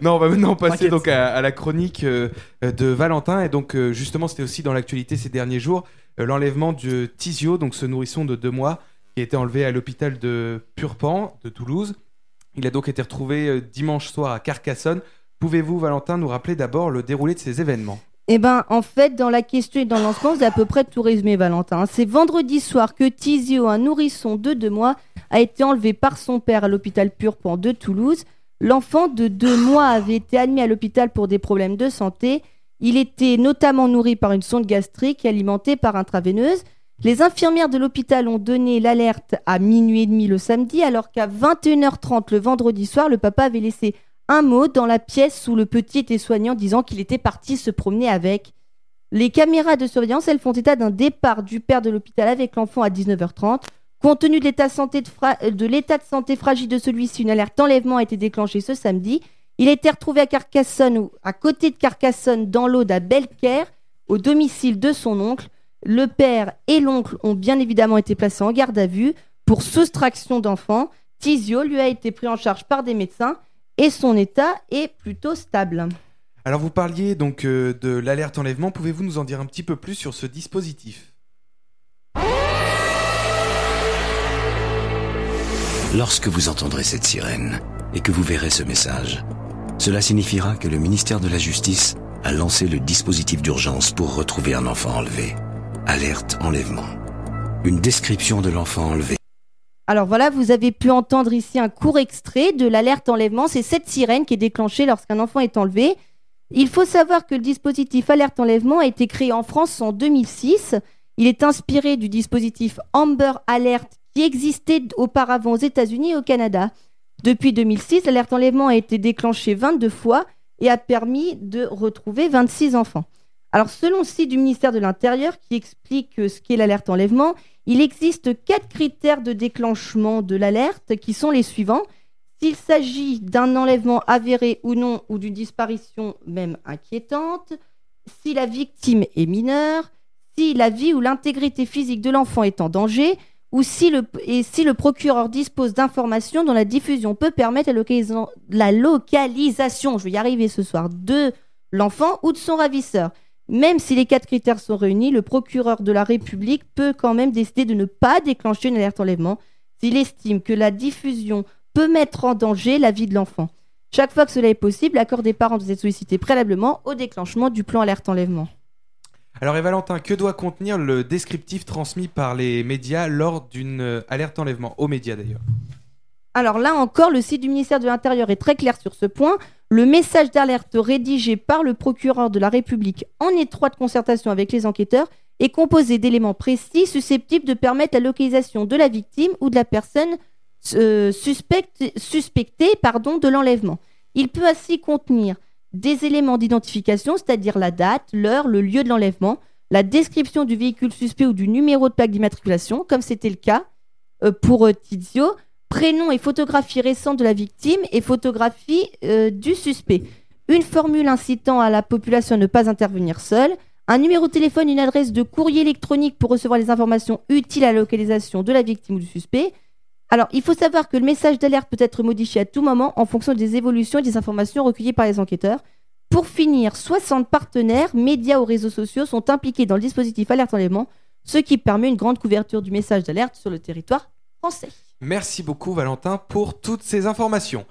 non, on va maintenant passer donc à, la chronique euh, de Valentin. Et donc, euh, justement, c'était aussi dans l'actualité ces derniers jours euh, l'enlèvement de Tizio, donc ce nourrisson de deux mois, qui a été enlevé à l'hôpital de Purpan de Toulouse. Il a donc été retrouvé dimanche soir à Carcassonne. Pouvez-vous, Valentin, nous rappeler d'abord le déroulé de ces événements? Eh ben, en fait, dans la question et dans l'ensemble, c'est à peu près tout résumé, Valentin. C'est vendredi soir que Tizio, un nourrisson de deux mois, a été enlevé par son père à l'hôpital Purpan de Toulouse. L'enfant de deux mois avait été admis à l'hôpital pour des problèmes de santé. Il était notamment nourri par une sonde gastrique et alimenté par intraveineuse. Les infirmières de l'hôpital ont donné l'alerte à minuit et demi le samedi, alors qu'à 21h30 le vendredi soir, le papa avait laissé un mot dans la pièce où le petit était soignant disant qu'il était parti se promener avec. Les caméras de surveillance, elles font état d'un départ du père de l'hôpital avec l'enfant à 19h30. Compte tenu de l'état de, santé fragile de celui-ci, une alerte d'enlèvement a été déclenchée ce samedi. Il a été retrouvé à Carcassonne à côté de Carcassonne dans l'Aude à Belcaire, au domicile de son oncle. Le père et l'oncle ont bien évidemment été placés en garde à vue pour soustraction d'enfants. Tizio lui a été pris en charge par des médecins et son état est plutôt stable. Alors vous parliez donc euh, de l'alerte enlèvement, pouvez-vous nous en dire un petit peu plus sur ce dispositif? Lorsque vous entendrez cette sirène et que vous verrez ce message, cela signifiera que le ministère de la Justice a lancé le dispositif d'urgence pour retrouver un enfant enlevé. Alerte enlèvement. Une description de l'enfant enlevé. Alors voilà, vous avez pu entendre ici un court extrait de l'alerte enlèvement. C'est cette sirène qui est déclenchée lorsqu'un enfant est enlevé. Il faut savoir que le dispositif alerte enlèvement a été créé en France en 2006. Il est inspiré du dispositif Amber Alert qui existait auparavant aux États-Unis et au Canada. Depuis 2006, l'alerte enlèvement a été déclenchée 22 fois et a permis de retrouver 26 enfants. Alors, selon le site du ministère de l'Intérieur qui explique ce qu'est l'alerte enlèvement, il existe quatre critères de déclenchement de l'alerte qui sont les suivants. S'il s'agit d'un enlèvement avéré ou non ou d'une disparition même inquiétante, si la victime est mineure, si la vie ou l'intégrité physique de l'enfant est en danger, ou si le, et si le procureur dispose d'informations dont la diffusion peut permettre la, localisation, je vais y arriver ce soir, de l'enfant ou de son ravisseur. Même si les quatre critères sont réunis, le procureur de la République peut quand même décider de ne pas déclencher une alerte enlèvement s'il estime que la diffusion peut mettre en danger la vie de l'enfant. Chaque fois que cela est possible, l'accord des parents doit être sollicité préalablement au déclenchement du plan alerte enlèvement. Alors, et Valentin, que doit contenir le descriptif transmis par les médias lors d'une euh, alerte enlèvement? Aux médias d'ailleurs. Alors là encore, le site du ministère de l'Intérieur est très clair sur ce point. Le message d'alerte rédigé par le procureur de la République en étroite concertation avec les enquêteurs est composé d'éléments précis susceptibles de permettre la localisation de la victime ou de la personne euh, suspectée pardon, de l'enlèvement. Il peut ainsi contenir des éléments d'identification, c'est-à-dire la date, l'heure, le lieu de l'enlèvement, la description du véhicule suspect ou du numéro de plaque d'immatriculation, comme c'était le cas euh, pour euh, Tizio, prénom et photographie récente de la victime et photographie euh, du suspect. Une formule incitant à la population à ne pas intervenir seule, un numéro de téléphone, une adresse de courrier électronique pour recevoir les informations utiles à la localisation de la victime ou du suspect, alors, il faut savoir que le message d'alerte peut être modifié à tout moment en fonction des évolutions et des informations recueillies par les enquêteurs. Pour finir, 60 partenaires, médias ou réseaux sociaux sont impliqués dans le dispositif alerte enlèvement, ce qui permet une grande couverture du message d'alerte sur le territoire français. Merci beaucoup Valentin pour toutes ces informations.